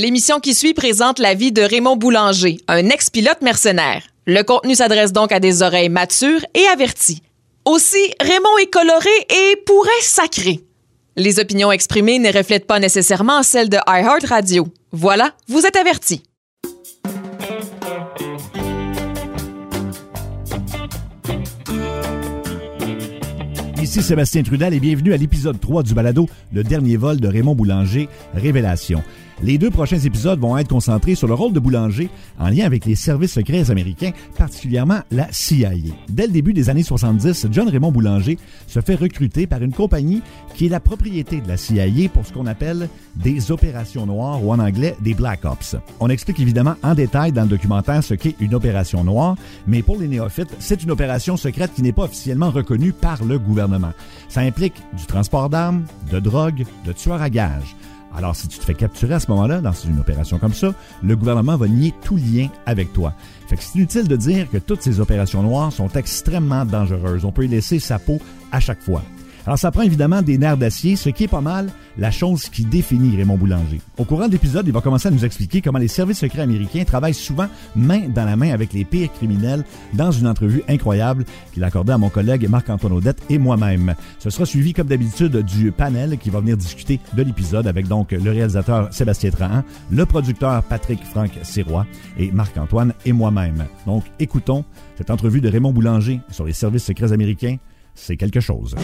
L'émission qui suit présente la vie de Raymond Boulanger, un ex-pilote mercenaire. Le contenu s'adresse donc à des oreilles matures et averties. Aussi, Raymond est coloré et pourrait sacrer. Les opinions exprimées ne reflètent pas nécessairement celles de iHeartRadio. Voilà, vous êtes avertis. Ici Sébastien Trudel et bienvenue à l'épisode 3 du balado Le dernier vol de Raymond Boulanger, Révélation. Les deux prochains épisodes vont être concentrés sur le rôle de Boulanger en lien avec les services secrets américains, particulièrement la CIA. Dès le début des années 70, John Raymond Boulanger se fait recruter par une compagnie qui est la propriété de la CIA pour ce qu'on appelle des opérations noires ou en anglais des Black Ops. On explique évidemment en détail dans le documentaire ce qu'est une opération noire, mais pour les néophytes, c'est une opération secrète qui n'est pas officiellement reconnue par le gouvernement. Ça implique du transport d'armes, de drogue, de tueurs à gages. Alors, si tu te fais capturer à ce moment-là, dans une opération comme ça, le gouvernement va nier tout lien avec toi. Fait que c'est inutile de dire que toutes ces opérations noires sont extrêmement dangereuses. On peut y laisser sa peau à chaque fois. Alors, ça prend évidemment des nerfs d'acier, ce qui est pas mal la chose qui définit Raymond Boulanger. Au courant de l'épisode, il va commencer à nous expliquer comment les services secrets américains travaillent souvent main dans la main avec les pires criminels dans une entrevue incroyable qu'il a accordée à mon collègue Marc-Antoine Audette et moi-même. Ce sera suivi, comme d'habitude, du panel qui va venir discuter de l'épisode avec donc le réalisateur Sébastien Trahan, le producteur Patrick Franck Sirois et Marc-Antoine et moi-même. Donc, écoutons cette entrevue de Raymond Boulanger sur les services secrets américains c'est quelque chose.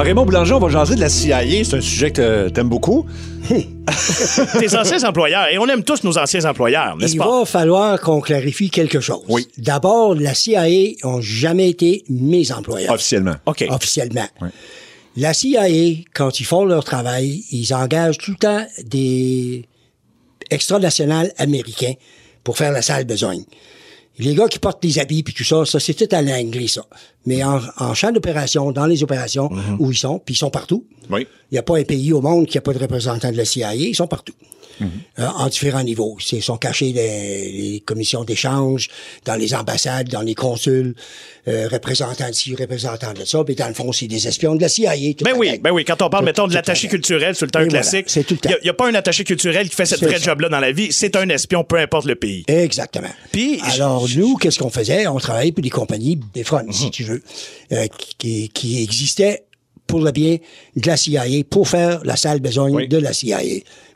Alors, Raymond Boulanger, on va jaser de la CIA. C'est un sujet que t'aimes beaucoup. Tes anciens employeurs. Et on aime tous nos anciens employeurs, n'est-ce pas? Il va falloir qu'on clarifie quelque chose. Oui. D'abord, la CIA ont jamais été mes employeurs. Officiellement. OK. Officiellement. Oui. La CIA, quand ils font leur travail, ils engagent tout le temps des extranationales américains pour faire la sale besogne. Les gars qui portent les habits puis tout ça, ça c'est tout à l'anglais ça. Mais en, en champ d'opération, dans les opérations où ils sont, puis ils sont partout. Oui. Il n'y a pas un pays au monde qui n'a pas de représentant de la CIA, ils sont partout. Euh, en différents niveaux. Ils sont cachés dans les commissions d'échange, dans les ambassades, dans les consuls, euh, représentants de ci, représentants de ça. Puis dans le fond, c'est des espions de la CIA. Ben oui, ben oui. Quand on parle, Tout- mettons, de l'attaché culturel sur le temps voilà, classique, c'est il n'y a, pas un attaché culturel qui fait cette C'est vraie job-là dans la vie. C'est un espion, peu importe le pays. Exactement. Puis, Alors, nous, qu'est-ce qu'on faisait? On travaillait pour des compagnies, des fronts, Mhm. si tu veux, euh, qui, qui existaient pour le bien de la CIA, pour faire la sale besogne Oui. de la CIA.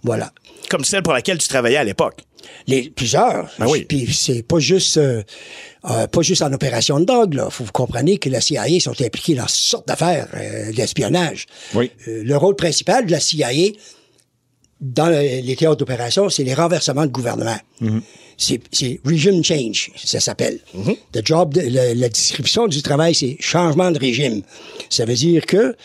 Voilà. Comme celle pour laquelle tu travaillais à l'époque. Les, plusieurs. Ben oui. Puis c'est pas juste euh, euh, pas juste en opération de drogue. Là. Faut vous comprendre que la CIA sont impliqués dans toutes sortes d'affaires euh, d'espionnage. Oui. Euh, le rôle principal de la CIA dans le- les théâtres d'opération, c'est les renversements de gouvernement. C'est c'est regime change, ça s'appelle. Le job, de- le- la description du travail, c'est changement de régime. Ça veut dire que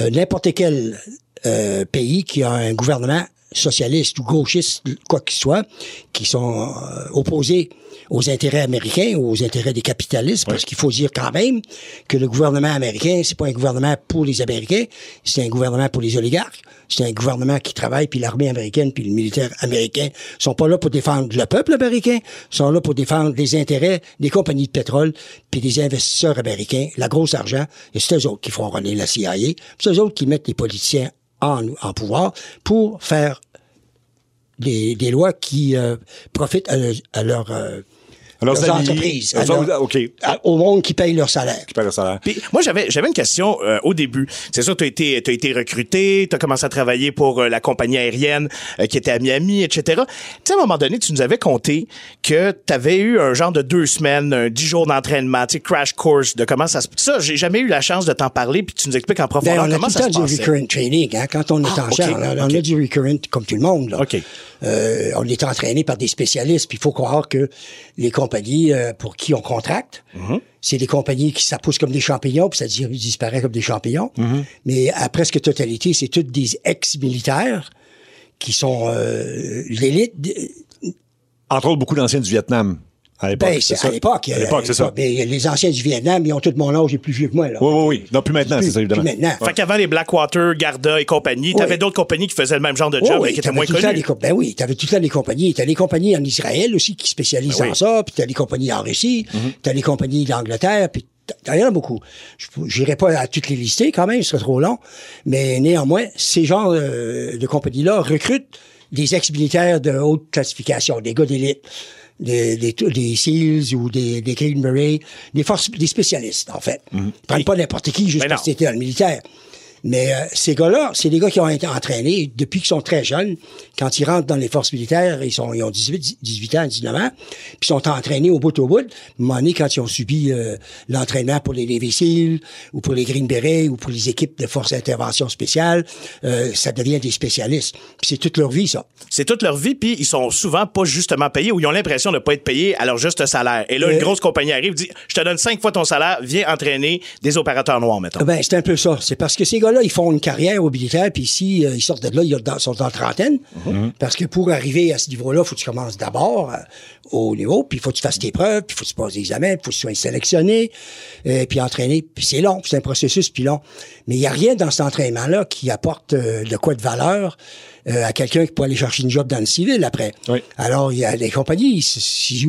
euh, n'importe quel euh, pays qui a un gouvernement socialiste ou gauchiste, quoi qu'il soit, qui sont euh, opposés aux intérêts américains ou aux intérêts des capitalistes, parce qu'il faut dire quand même que le gouvernement américain, c'est pas un gouvernement pour les Américains, c'est un gouvernement pour les oligarques. C'est un gouvernement qui travaille, puis l'armée américaine, puis le militaire américain sont pas là pour défendre le peuple américain, sont là pour défendre les intérêts des compagnies de pétrole, puis des investisseurs américains, la grosse argent, et c'est eux autres qui font runner la CIA, c'est eux autres qui mettent les politiciens en, pouvoir pour faire des, lois qui euh, profitent à, leur- à leur, euh, Alors, leurs entreprises, à leur- OK. à- au monde qui paye leur salaire. Qui paie le salaire. Puis moi, j'avais j'avais une question euh, au début. C'est sûr, tu as été, t'as été recruté, tu as commencé à travailler pour euh, la compagnie aérienne euh, qui était à Miami, etc. Tu sais, à un moment donné, tu nous avais conté que tu avais eu un genre de deux semaines, un dix jours d'entraînement, tu sais, crash course, de comment ça se... Ça, j'ai jamais eu la chance de t'en parler, puis tu nous expliques en Ben, profondeur on a comment tout ça se temps du passait. recurrent training, hein, quand on est Ah, en charge. On a du recurrent comme tout le monde. Là. OK. Euh, on est entraîné par des spécialistes, puis il faut croire que les compagnies euh, pour qui on contracte, Mm-hmm. c'est des compagnies qui ça pousse comme des champignons, puis ça dis- disparaît comme des champignons. Mm-hmm. Mais à presque totalité, c'est toutes des ex-militaires qui sont euh, l'élite. de- Entre autres, beaucoup d'anciens du Vietnam. À l'époque, Ben, c'est ça. à l'époque. À l'époque, c'est ça. Mais les anciens du Vietnam, ils ont tout mon âge et plus vieux que moi. Là. Oui, oui, oui. Non, plus maintenant, c'est ça, évidemment. plus maintenant. Fait qu'avant les Blackwater, Garda et compagnie, t'avais Oui. d'autres compagnies qui faisaient le même genre de job oui, mais qui étaient moins connues. Ben oui, t'avais tout le temps des compagnies. T'as des compagnies en Israël aussi qui spécialisent Ben oui. dans ça, puis t'as des compagnies en Russie, Mm-hmm. t'as des compagnies d'Angleterre, puis t'as- il y en a beaucoup. Je n'irai pas à toutes les lister quand même, ce serait trop long, mais néanmoins, ces genres euh, de compagnies-là recrutent des ex-militaires de haute classification, des gars d'élite. Des, des, des SEALs ou des, des Berets, des forces, des spécialistes, en fait. Ils prennent pas n'importe qui juste parce que c'était dans le militaire. Mais euh, ces gars-là, c'est des gars qui ont été entraînés depuis qu'ils sont très jeunes. Quand ils rentrent dans les forces militaires, ils sont ils ont 18, 18 ans, 19 ans, puis ils sont entraînés au bout au bout. À un moment donné, quand ils ont subi euh, l'entraînement pour les Navy ou pour les Green Berets, ou pour les équipes de forces d'intervention spéciale, euh, ça devient des spécialistes. Puis c'est toute leur vie, ça. C'est toute leur vie, puis ils sont souvent pas justement payés ou ils ont l'impression de pas être payés à leur juste salaire. Et là, Euh, une grosse compagnie arrive, dit Je te donne cinq fois ton salaire, viens entraîner des opérateurs noirs, mettons. Ben, c'est un peu ça. C'est parce que ces gars-là, ils font une carrière au militaire, puis ici, euh, ils sortent de là, ils sont dans la trentaine. Parce que pour arriver à ce niveau-là, faut que tu commences d'abord euh, au niveau, puis il faut que tu fasses tes preuves, puis il faut que tu passes des examens, puis il faut que tu sois sélectionné, euh, puis entraîné. Puis c'est long, c'est un processus, puis long. Mais il n'y a rien dans cet entraînement-là qui apporte de quoi de valeur euh, à quelqu'un qui peut aller chercher une job dans le civil après. Oui. Alors, il y a des compagnies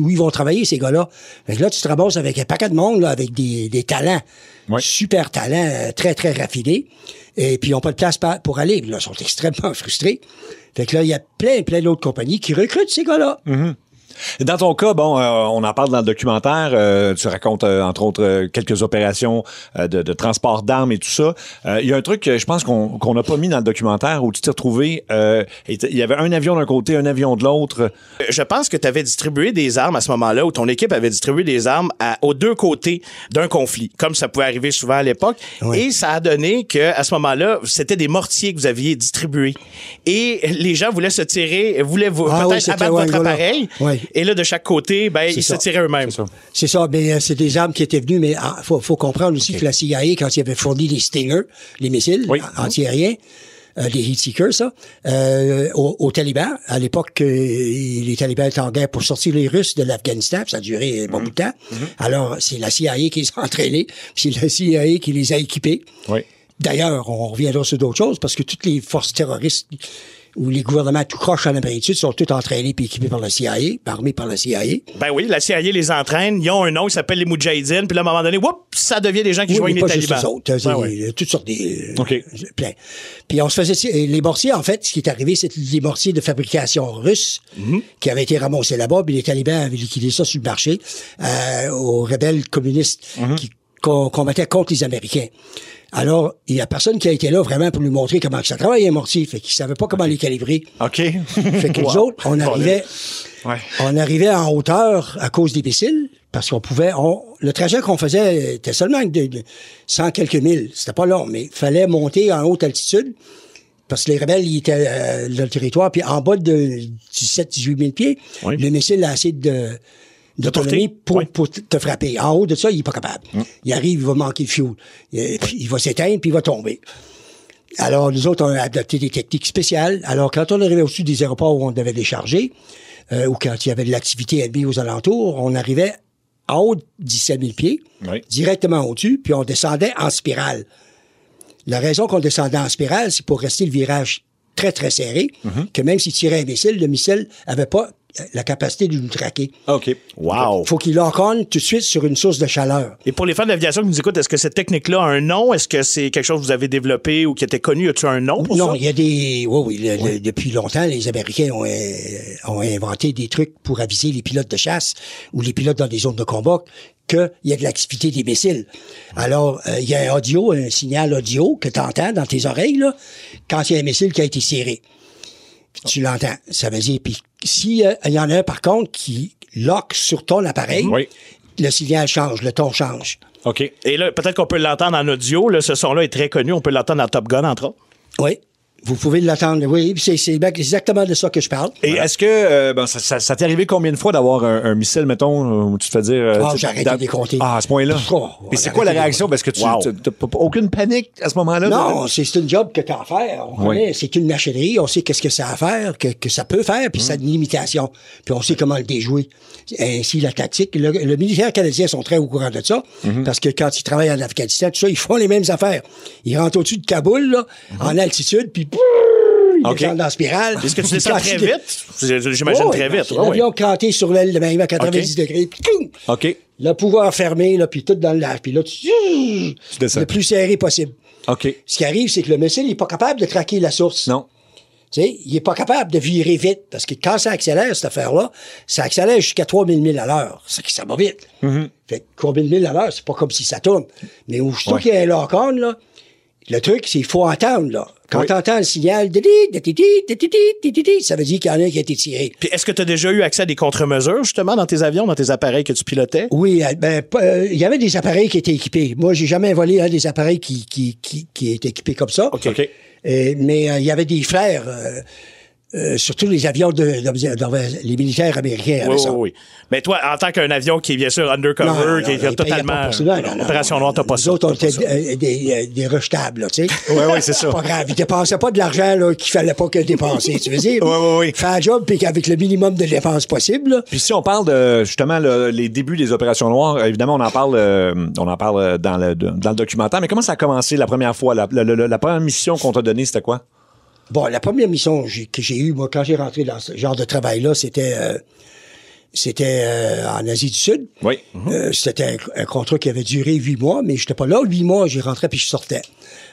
où ils vont travailler, ces gars-là. Fait que là, tu te ramasses avec un paquet de monde, là, avec des, des talents, Oui. super talents, euh, très, très raffinés. Et puis, ils n'ont pas de place pour aller. Là, ils sont extrêmement frustrés. Fait que là, il y a plein, plein d'autres compagnies qui recrutent ces gars-là. Dans ton cas, bon, euh, on en parle dans le documentaire. euh, tu racontes, euh, entre autres, euh, quelques opérations euh, de, de transport d'armes et tout ça. Euh, Il y a un truc que je pense qu'on n'a pas mis dans le documentaire où tu t'es retrouvé. euh, Il y avait un avion d'un côté, un avion de l'autre. Je pense que tu avais distribué des armes à ce moment-là, ou ton équipe avait distribué des armes à- aux deux côtés d'un conflit, comme ça pouvait arriver souvent à l'époque. Oui. Et ça a donné que à ce moment-là, c'était des mortiers que vous aviez distribués. Et les gens voulaient se tirer, voulaient vous, Ah peut-être abattre ouais, votre voilà. appareil. Oui. Et là, de chaque côté, ben, ils ça. se tiraient eux-mêmes. C'est ça, mais euh, c'est des armes qui étaient venues, mais ah, faut, faut comprendre aussi que la CIA, quand il avait fourni les Stinger, les missiles Oui. antiaériens, euh, les heat seekers, ça, euh, aux, aux talibans, à l'époque, euh, les talibans étaient en guerre pour sortir les Russes de l'Afghanistan, ça a duré un bon bout de temps. Alors, c'est la CIA qui les a entraînés, c'est la CIA qui les a équipés. Oui. D'ailleurs, on reviendra sur d'autres choses parce que toutes les forces terroristes ou les gouvernements tout croche en Amérique du Sud sont tous entraînés puis équipés par la CIA, armés par la CIA. Ben oui, la CIA les entraîne, ils ont un nom, ils s'appellent les Moudjahidines, puis là, à un moment donné, whoop, ça devient des gens qui Oui, joignent les pas juste talibans. eux autres. Euh, ouais. Toutes sortes des... Euh, Plein. Puis on se faisait... Les mortiers, en fait, ce qui est arrivé, c'est les mortiers de fabrication russe Mhm. qui avaient été ramassés là-bas, puis les talibans avaient liquidé ça sur le marché euh, aux rebelles communistes Mhm. qui co- combattaient contre les Américains. Alors, il y a personne qui a été là vraiment pour nous montrer comment ça travaille un mortier. Fait qu'ils savaient pas comment les calibrer. OK. Fait que nous autres, on arrivait, Ouais. on arrivait en hauteur à cause des missiles, parce qu'on pouvait, on, le trajet qu'on faisait était seulement de, de 100 quelques milles. C'était pas long, mais il fallait monter en haute altitude, parce que les rebelles, ils étaient euh, dans le territoire, puis en bas de 17-18 000 pieds, Oui. le missile a assez de, d'autonomie pour, pour te frapper. En haut de ça, il est pas capable. Il arrive, il va manquer de fuel. Il, puis il va s'éteindre, puis il va tomber. Alors, nous autres, on a adopté des techniques spéciales. Alors, quand on arrivait au-dessus des aéroports où on devait décharger, euh, ou quand il y avait de l'activité ennemie aux alentours, on arrivait en haut de 17 000 pieds, Oui. directement au-dessus, puis on descendait en spirale. La raison qu'on descendait en spirale, c'est pour rester le virage très, très serré, que même s'il tirait un missile, le missile avait pas la capacité de nous traquer. OK. Wow. Faut qu'il l'enconne tout de suite sur une source de chaleur. Et pour les fans de l'aviation qui nous écoutent, est-ce que cette technique-là a un nom? Est-ce que c'est quelque chose que vous avez développé ou qui était connu? As-tu un nom pour non, ça? il y a des. Oui, oui. le- le- depuis longtemps, les Américains ont, euh, ont inventé des trucs pour aviser les pilotes de chasse ou les pilotes dans des zones de combat qu'il y a de l'activité des missiles. Alors, euh, il y a un audio, un signal audio que tu entends dans tes oreilles, là, quand il y a un missile qui a été serré. Tu l'entends. Ça veut dire, puis s'il y en a un, par contre, qui lock sur ton appareil, Oui. le signal change, le ton change. OK. Et là, peut-être qu'on peut l'entendre en audio. Là, ce son-là est très connu. On peut l'entendre dans Top Gun, entre autres. Oui. Vous pouvez l'attendre, oui. C'est c'est exactement de ça que je parle. Et est-ce que euh, ben, ça, ça, ça t'est arrivé combien de fois d'avoir un, un missile, mettons, où tu te fais dire. euh, Ah, arrêté dans- de les compter. Ah, à ce point-là? Oh, c'est quoi la réaction? Parce que tu Wow. tu- t'as pas- pas aucune panique à ce moment-là? Non, c'est c'est une job que tu as à faire. On Oui. connaît, C'est une machinerie, on sait qu'est-ce que ça a à faire, que, que ça peut faire, puis ça a une limitation. Puis on sait comment le déjouer. Ainsi, la tactique. Le, le militaire canadien sont très au courant de ça, parce que quand ils travaillent en Afghanistan, tout ça, ils font les mêmes affaires. Ils rentrent au-dessus de Kaboul, là, en altitude, puis brrr, ils OK. descendent dans la spirale. Est-ce que tu descends très vite? J'imagine Oh, très vite. ouais. L'avion canté sur l'aile de même à 90 OK. degrés, puis! OK. le pouvoir fermé, là, puis tout dans lac. Puis là, tu, descends. le plus serré possible. OK. Ce qui arrive, c'est que le missile n'est pas capable de traquer la source. Non. Tu sais, il est pas capable de virer vite parce que quand ça accélère, cette affaire-là, ça accélère jusqu'à 3000 milles à l'heure. C'est que ça va vite. Fait que 3000 milles à l'heure, c'est pas comme si ça tourne. Mais aussitôt Ouais. qu'il y a un lock-on, là, le truc, c'est qu'il faut entendre, là. Quand Oui. tu entends le signal, ça veut dire qu'il y en a un qui a été tiré. Puis est-ce que tu as déjà eu accès à des contre-mesures, justement, dans tes avions, dans tes appareils que tu pilotais? Oui, euh, ben, euh, il y avait des appareils qui étaient équipés. Moi, j'ai jamais volé un des appareils qui, qui, qui, qui étaient équipés comme ça. OK. OK. Euh, mais euh, il y avait des flares, euh, surtout les avions de, de- de- les militaires américains avaient Oui, oui, oui. Mais toi, en tant qu'un avion qui est bien sûr undercover, Non, non, qui est non, totalement. Opération. Noire, t'as pas ça. autres, on était euh, des, euh, des rejetables, là, tu sais. Oui, oui, c'est ça. Pas grave. Ils dépensaient pas de l'argent là, qu'il fallait pas que dépenser, tu veux dire? Oui, oui, oui. Faire un job, puis qu'avec le minimum de dépenses possible, Puis si on parle de justement le- les débuts des opérations noires, évidemment on en parle, euh, on en parle euh, dans le dans le documentaire. Mais comment ça a commencé la première fois? La, la- la- la première mission qu'on t'a donnée, c'était quoi? Bon, la première mission que j'ai eue, moi, quand j'ai rentré dans ce genre de travail-là, c'était euh, c'était euh, en Asie du Sud. Oui. Euh, c'était un, un contrat qui avait duré huit mois, mais j'étais pas là. Huit mois, j'y rentrais puis je sortais.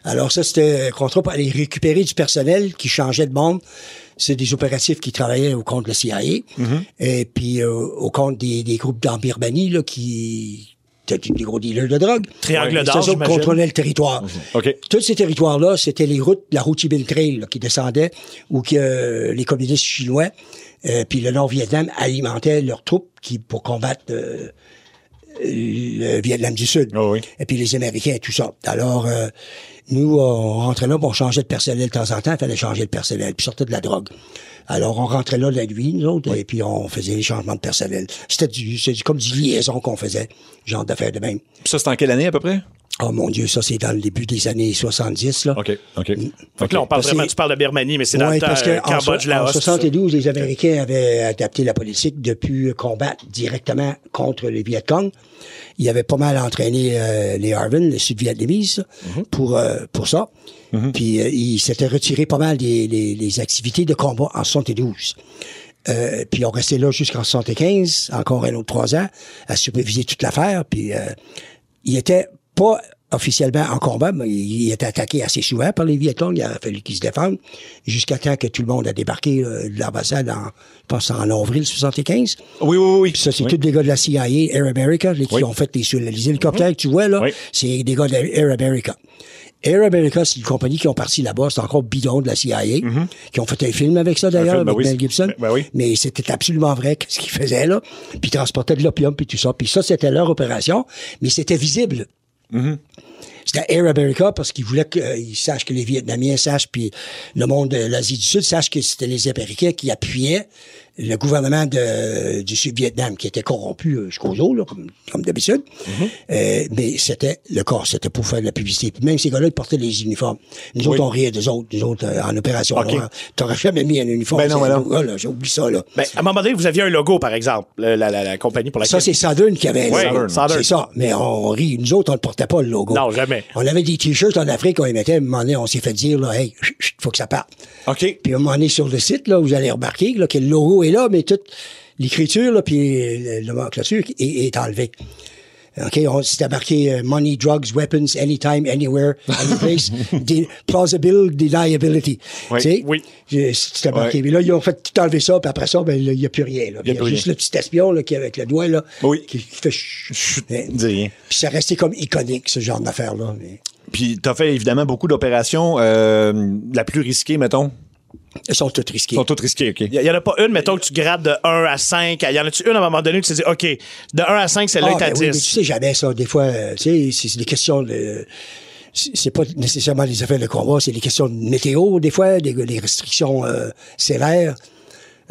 Alors ça, c'était un contrat pour aller récupérer du personnel qui changeait de monde. C'est des opératifs qui travaillaient au compte de la CIA. Et puis euh, au compte des, des groupes là, qui étaient des gros dealers de drogue? Triangle Et d'or, C'est contrôlaient le territoire. OK. Tous ces territoires-là, c'était les routes, la Ho Chi Minh Trail là, qui descendaient, où que, euh, les communistes chinois, euh, puis le Nord-Vietnam alimentaient leurs troupes qui pour combattre euh, le Vietnam du Sud. Ah oui. Et puis les Américains et tout ça. Alors, euh, nous, on rentrait là, on changeait de personnel de temps en temps, il fallait changer de personnel, puis sortait de la drogue. Alors, on rentrait là la nuit, nous autres, et puis on faisait les changements de personnel. C'était du, c'est du- comme du liaison qu'on faisait, genre d'affaires de même. Puis ça c'était en quelle année à peu près? Oh mon Dieu, ça c'est dans le début des années 70, là. OK. OK. Fait que là, on parle vraiment, tu parles de Birmanie, mais c'est dans Ouais, le temps parce que euh, en, Cambodge, so- Laos. en tout ça. 72, les Américains avaient adapté la politique de plus combattre directement contre les Viet Cong. Ils avaient pas mal entraîné euh, les Harvin, les Sud-Vietnamises, Mhm. pour euh, pour ça. Puis euh, ils s'étaient retirés pas mal des, activités de combat en 72. Euh, puis on restait là jusqu'en 75, encore un autre trois ans, à superviser toute l'affaire. Puis euh, il était pas officiellement en combat, mais il était attaqué assez souvent par les Viet Cong. Il a fallu qu'ils se défendent jusqu'à temps que tout le monde a débarqué euh, de l'ambassade en, je pense, en avril 75. Oui, oui, oui. Puis ça, c'est Oui. tous des gars de la CIA, Air America, les, qui Oui. ont fait les, les hélicoptères que tu vois, là. Oui. C'est des gars de Air America. Air America, c'est une compagnie qui ont parti là-bas. C'est encore bidon de la CIA. Qui ont fait un film avec ça, d'ailleurs, ben avec oui, Mel Gibson. ben- ben. Mais c'était absolument vrai ce qu'ils faisaient, là. Puis ils transportaient de l'opium, puis tout ça. Puis ça, c'était leur opération. Mais c'était visible. C'était Air America parce qu'ils voulaient qu'ils sachent que les Vietnamiens sachent, puis le monde de l'Asie du Sud sache que c'était les Américains qui appuyaient le gouvernement de, du Sud-Vietnam qui était corrompu euh, jusqu'aux os, là, comme, comme d'habitude. Euh, mais c'était le corps, c'était pour faire de la publicité. Puis même ces gars-là, ils portaient les uniformes. Nous autres, on riait des autres, nous autres, euh, en opération OK. noire. T'aurais jamais mis un uniforme. Ben non, ben non. là, J'ai oublié ça, là. Ben, à un moment donné, vous aviez un logo, par exemple, le- la, la, la compagnie pour laquelle. Ça, c'est Southern qui avait Oui. C'est ça. Mais on rit. Nous autres, on ne portait pas le logo. Non, jamais. On avait des t-shirts en Afrique, on les mettait. À un moment donné, on s'est fait dire, là, hey, chut, chut, faut que ça parte. OK. Puis à un moment donné, sur le site, là, vous allez remarquer là, que le logo est là, mais toute l'écriture, là, puis le- le nomenclature est, est enlevé. OK, c'était marqué euh, money, drugs, weapons, anytime, anywhere, anyplace, de- plausible deniability. Oui, Tu sais? oui. C'était marqué. Mais là, ils ont fait tout enlever ça, puis après ça, ben, il n'y a plus rien. là. Il y a y juste rien. le petit espion là, qui, avec le doigt, là, Oui. qui, qui fait chut. Rien. Puis ça restait comme iconique, ce genre d'affaire-là. Mais... Puis t'as fait évidemment beaucoup d'opérations. euh, la plus risquée, mettons? Elles sont toutes risquées. Ils sont toutes risquées, OK. Il y en a pas une, mettons, que tu grades de 1 à 5. Il y en a-tu une à un moment donné où tu te dis, OK, de 1 à 5, celle-là Ah, est à ben mais 10. tu sais jamais ça. Des fois, euh, tu sais, c'est des questions de c'est pas nécessairement les affaires de combat, c'est des questions de météo, des fois, des, des restrictions euh, sévères.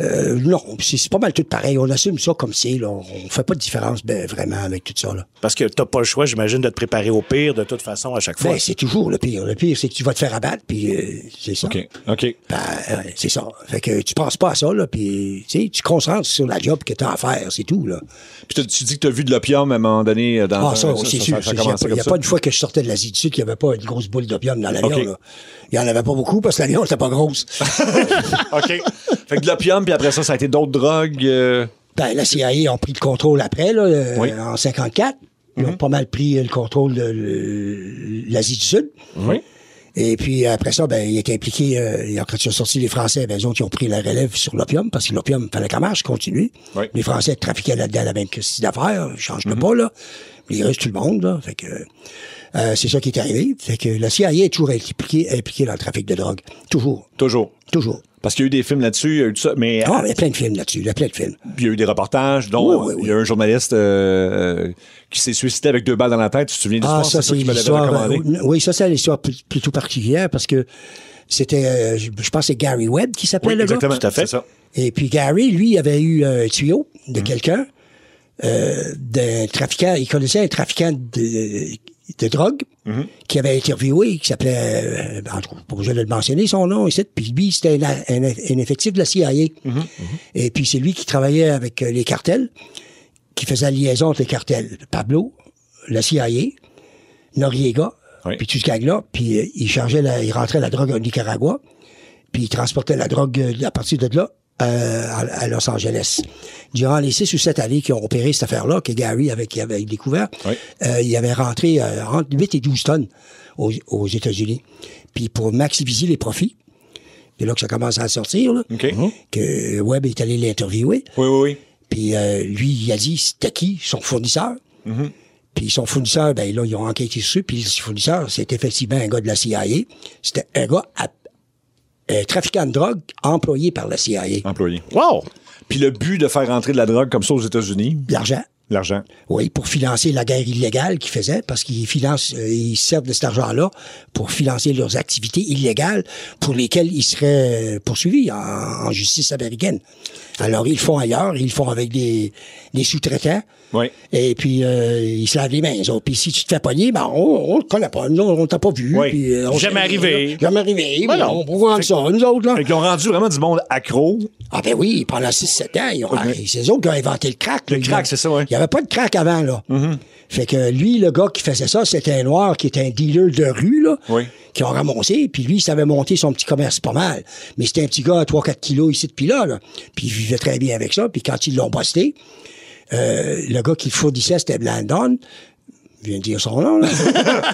Euh, non, c'est pas mal tout pareil. On assume ça comme c'est. là. On fait pas de différence ben, vraiment avec tout ça. Là. Parce que t'as pas le choix, j'imagine, de te préparer au pire de toute façon à chaque fois. Ben, c'est toujours le pire. Le pire, c'est que tu vas te faire abattre, puis euh, c'est ça. OK. OK. Ben, ouais, c'est ça. Fait que tu penses pas à ça, là, puis tu te concentres sur la job que tu as à faire, c'est tout, là. Puis t'as- tu dis que tu as vu de l'opium à un moment donné euh, dans Ah, ça, oui, c'est sûr. Il n'y a, pas- une fois que je sortais de l'Asie du Sud qu'il n'y avait pas une grosse boule d'opium dans l'avion. Il n'y en avait pas beaucoup parce que l'avion n'était pas grosse. OK. fait que de l'opium, puis après ça, ça a été d'autres drogues. euh, ben, la CIA ont pris le contrôle après, là, euh, Oui. en 54. Ils ont pas mal pris euh, le contrôle de l'Asie du Sud. Oui. Et puis après ça, ben, il était impliqué, euh, quand ils ont sorti les Français, ben, eux autres, ils ont pris la relève sur l'opium, parce que l'opium, fallait qu'elle marche, continue. Oui. Les Français trafiquaient là-dedans la même quantité d'affaires, ils changent de pas, là. Les Russes, tout le monde, là. Fait que, euh, c'est ça qui est arrivé. Fait que la CIA est toujours impliquée, impliquée dans le trafic de drogue. Toujours. Toujours. Toujours. Parce qu'il y a eu des films là-dessus, il y a eu tout ça, mais Ah, il y a plein de films là-dessus. Il y a plein de films. il y a eu des reportages, dont Oui, oui, oui. il y a un journaliste euh, euh, qui s'est suicidé avec deux balles dans la tête. Tu te souviens de Ah, l'histoire? ça, C'est l'histoire. recommandé. euh, oui, ça, c'est l'histoire pl- plutôt particulière parce que c'était, euh, je je pense, que c'est Gary Webb qui s'appelait Oui, le gars. exactement. Tout à fait. Ça. Et puis Gary, lui, avait eu un tuyau de quelqu'un, euh, d'un trafiquant. Il connaissait un trafiquant de, de drogue Mhm. qui avait interviewé, qui s'appelait, euh, en tout cas, besoin de le mentionner son nom ici. Puis lui, c'était un, un- un effectif de la CIA. Mhm. Et puis c'est lui qui travaillait avec euh, les cartels, qui faisait la liaison entre les cartels. Pablo, la CIA, Noriega, Oui. puis tout ce gang-là. Puis euh, il chargeait, la, il rentrait la drogue au Nicaragua, puis il transportait la drogue euh, à partir de là euh, à, à Los Angeles. Durant les six ou sept années qui ont opéré cette affaire-là, que Gary avait, découvert, Oui. euh, il avait rentré euh, entre 8 et 12 tonnes aux, aux États-Unis. Puis pour maximiser les profits, c'est là que ça commence à sortir, là, que Webb est allé l'interviewer. Oui, oui, oui. Puis euh, lui, il a dit c'était qui son fournisseur? Puis son fournisseur, ben là, ils ont enquêté dessus. Puis le fournisseur, c'est effectivement un gars de la CIA. C'était un gars à- un trafiquant de drogue employé par la CIA. Employé. Wow! Puis le but de faire rentrer de la drogue comme ça aux États-Unis, L'argent. L'argent. Oui, pour financer la guerre illégale qu'ils faisaient, parce qu'ils financent, euh, ils servent de cet argent-là pour financer leurs activités illégales pour lesquelles ils seraient euh, poursuivis en, en justice américaine. Alors, ils le font ailleurs, ils le font avec des, des sous-traitants. Oui. Et puis, euh, ils se lavent les mains. eux autres. Puis si tu te fais pogner, ben, on ne te connaît pas. Nous, on t'a pas vu. Oui. Puis, euh, on Jamais arrivé. Jamais arrivé. Voilà. mais On voir ça. Nous autres, là. Fait qu'ils ont rendu vraiment du monde accro. Ah ben oui, pendant 6-7 ans, ils ont- ah, c'est eux autres qui ont inventé le crack. là. Le crack, c'est ça, n'y avait pas de crack avant, là. Fait que lui, le gars qui faisait ça, c'était un noir qui était un dealer de rue, là. Oui. Qui ont ramassé, puis lui, il savait monter son petit commerce pas mal. Mais c'était un petit gars à 3-4 kilos ici depuis là, là. Puis il vivait très bien avec ça. Puis quand ils l'ont busté, euh, le gars qui le fournissait, c'était Blandon. Je viens de dire son nom, là.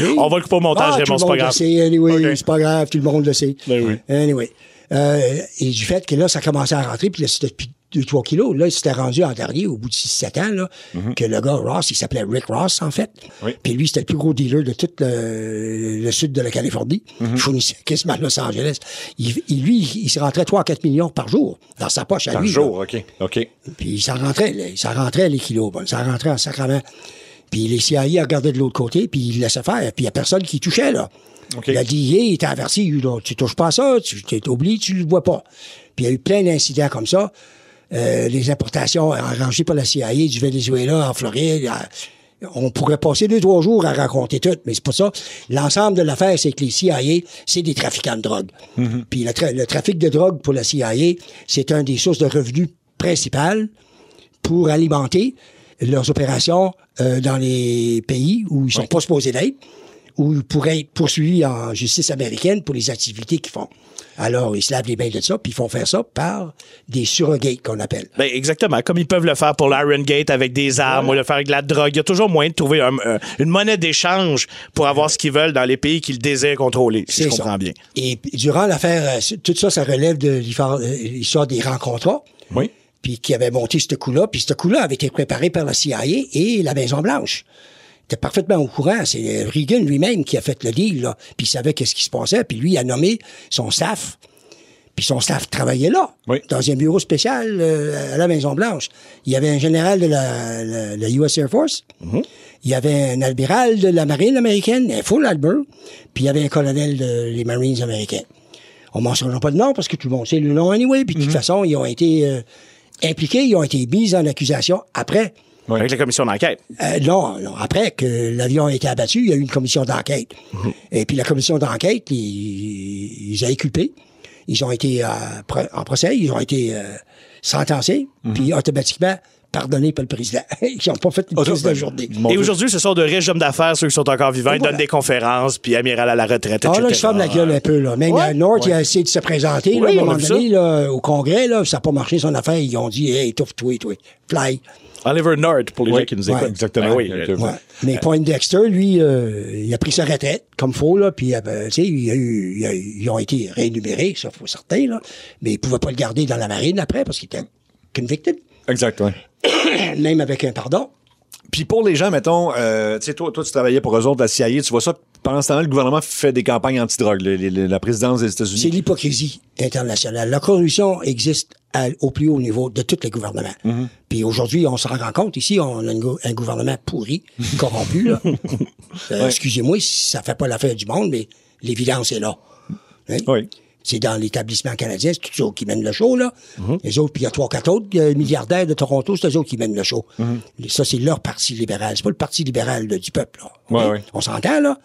Lui- On va le couper au montage, ah, Raymond, c'est pas grave. sait, anyway, c'est pas grave, tout le monde le sait. Ben oui. Anyway. Euh, et du fait que là, ça commençait à rentrer, puis là, c'était depuis 2-3 kilos. Là, il s'était rendu en dernier, au bout de 6-7 ans, là, que le gars Ross, il s'appelait Rick Ross, en fait. Mhm. Oui. Puis lui, c'était le plus gros dealer de tout le, le sud de la Californie. Mhm. Il fournissait quasiment à Los Angeles. Il, il- lui, il se rentrait 3-4 millions par jour dans sa poche à Par lui. là. jour, OK. OK. Puis ça rentrait, là, ça rentrait les kilos, bon, ça rentrait en sacrament. Puis les CIA regardaient de l'autre côté, puis ils laissaient faire. Puis il n'y a personne qui touchait, là. OK. Il a dit, il était averti, tu touches pas à ça, tu t'es oublié, tu le vois pas. Puis il y a eu plein d'incidents comme ça. Euh, les importations arrangées par la CIA du Venezuela en Floride. On pourrait passer deux, trois jours à raconter tout, mais c'est pas ça. L'ensemble de l'affaire, c'est que les CIA, c'est des trafiquants de drogue. Puis le, tra- le trafic de drogue pour la CIA, c'est un des sources de revenus principales pour alimenter leurs opérations euh, dans les pays où ils sont pas supposés d'être, où ils pourraient être poursuivis en justice américaine pour les activités qu'ils font. Alors, ils se lavent les mains de ça, puis ils font faire ça par des surrogates qu'on appelle. Ben, exactement. Comme ils peuvent le faire pour l'Iron Gate avec des armes ou le faire avec de la drogue. Il y a toujours moyen de trouver un- un- une monnaie d'échange pour avoir ce qu'ils veulent dans les pays qu'ils désirent contrôler, si je ça. comprends bien. Et durant l'affaire, euh, tout ça, ça relève de l'histoire euh, l'histoire des rencontres Oui. puis qui avait monté ce coup-là. Puis ce coup-là avait été préparé par la CIA et la Maison-Blanche. Il était parfaitement au courant. C'est Reagan lui-même qui a fait le deal, là. Puis il savait qu'est-ce qui se passait. Puis lui, il a nommé son staff. Puis son staff travaillait là, Oui. dans un bureau spécial euh, à la Maison-Blanche. Il y avait un général de la, la- la US Air Force il y avait un admiral de la marine américaine, un full admiral, puis il y avait un colonel des Marines américains. On mentionnera pas de nom parce que tout le monde sait le nom anyway, puis de toute façon, ils ont été euh, impliqués, ils ont été mis en accusation après. Avec la commission d'enquête. Euh, non, non, après que l'avion a été abattu, il y a eu une commission d'enquête. Et puis la commission d'enquête, ils, ils ont inculpé. Ils ont été euh, en procès, ils ont été euh, sentencés, puis automatiquement pardonnés par le président. ils n'ont pas fait une crise de journée. Et aujourd'hui, ce sont de riches hommes d'affaires, ceux qui sont encore vivants. Ils voilà. donnent des conférences, puis amiral à la retraite, Ah etc. là, je ferme la gueule un peu, là. Même Ouais. North, il a essayé de se présenter, là, Oui, à un moment donné, là, au Congrès, là, ça n'a pas marché son affaire. Ils ont dit, hey, touffe, toi, toi, fly. Oliver North, pour les Oui, gens qui nous ouais, écoutent. exactement. Ben oui, Ouais. Mais Poindexter, lui, euh, il a pris sa retraite, comme faut, là, puis, euh, ben, tu sais, ils ont été réénumérés, ça, faut certain, là. Mais ils pouvaient pas le garder dans la marine après, parce qu'il était convicted, Exact, ouais. même avec un pardon. Puis pour les gens, mettons, euh, tu sais, toi, toi, tu travaillais pour eux autres, la CIA, tu vois ça, pendant ce temps-là, le gouvernement fait des campagnes anti-drogue, la présidence des C'est États-Unis. l'hypocrisie internationale. La corruption existe à- au plus haut niveau de tous les gouvernements. Mm-hmm. Puis aujourd'hui, on s'en rend compte. Ici, on a un, gou- un gouvernement pourri, corrompu. là. Euh, Excusez-moi si ça fait pas l'affaire du monde, mais l'évidence est là. Hein? Oui. C'est dans l'établissement canadien, c'est tous eux qui mènent le show, là. Mm-hmm. Les autres, puis il y a trois, quatre autres euh, milliardaires de Toronto, c'est eux autres qui mènent le show. Mm-hmm. Ça, c'est leur parti libéral. C'est pas le parti libéral là, du peuple, là. Ouais, ouais. On s'entend, là?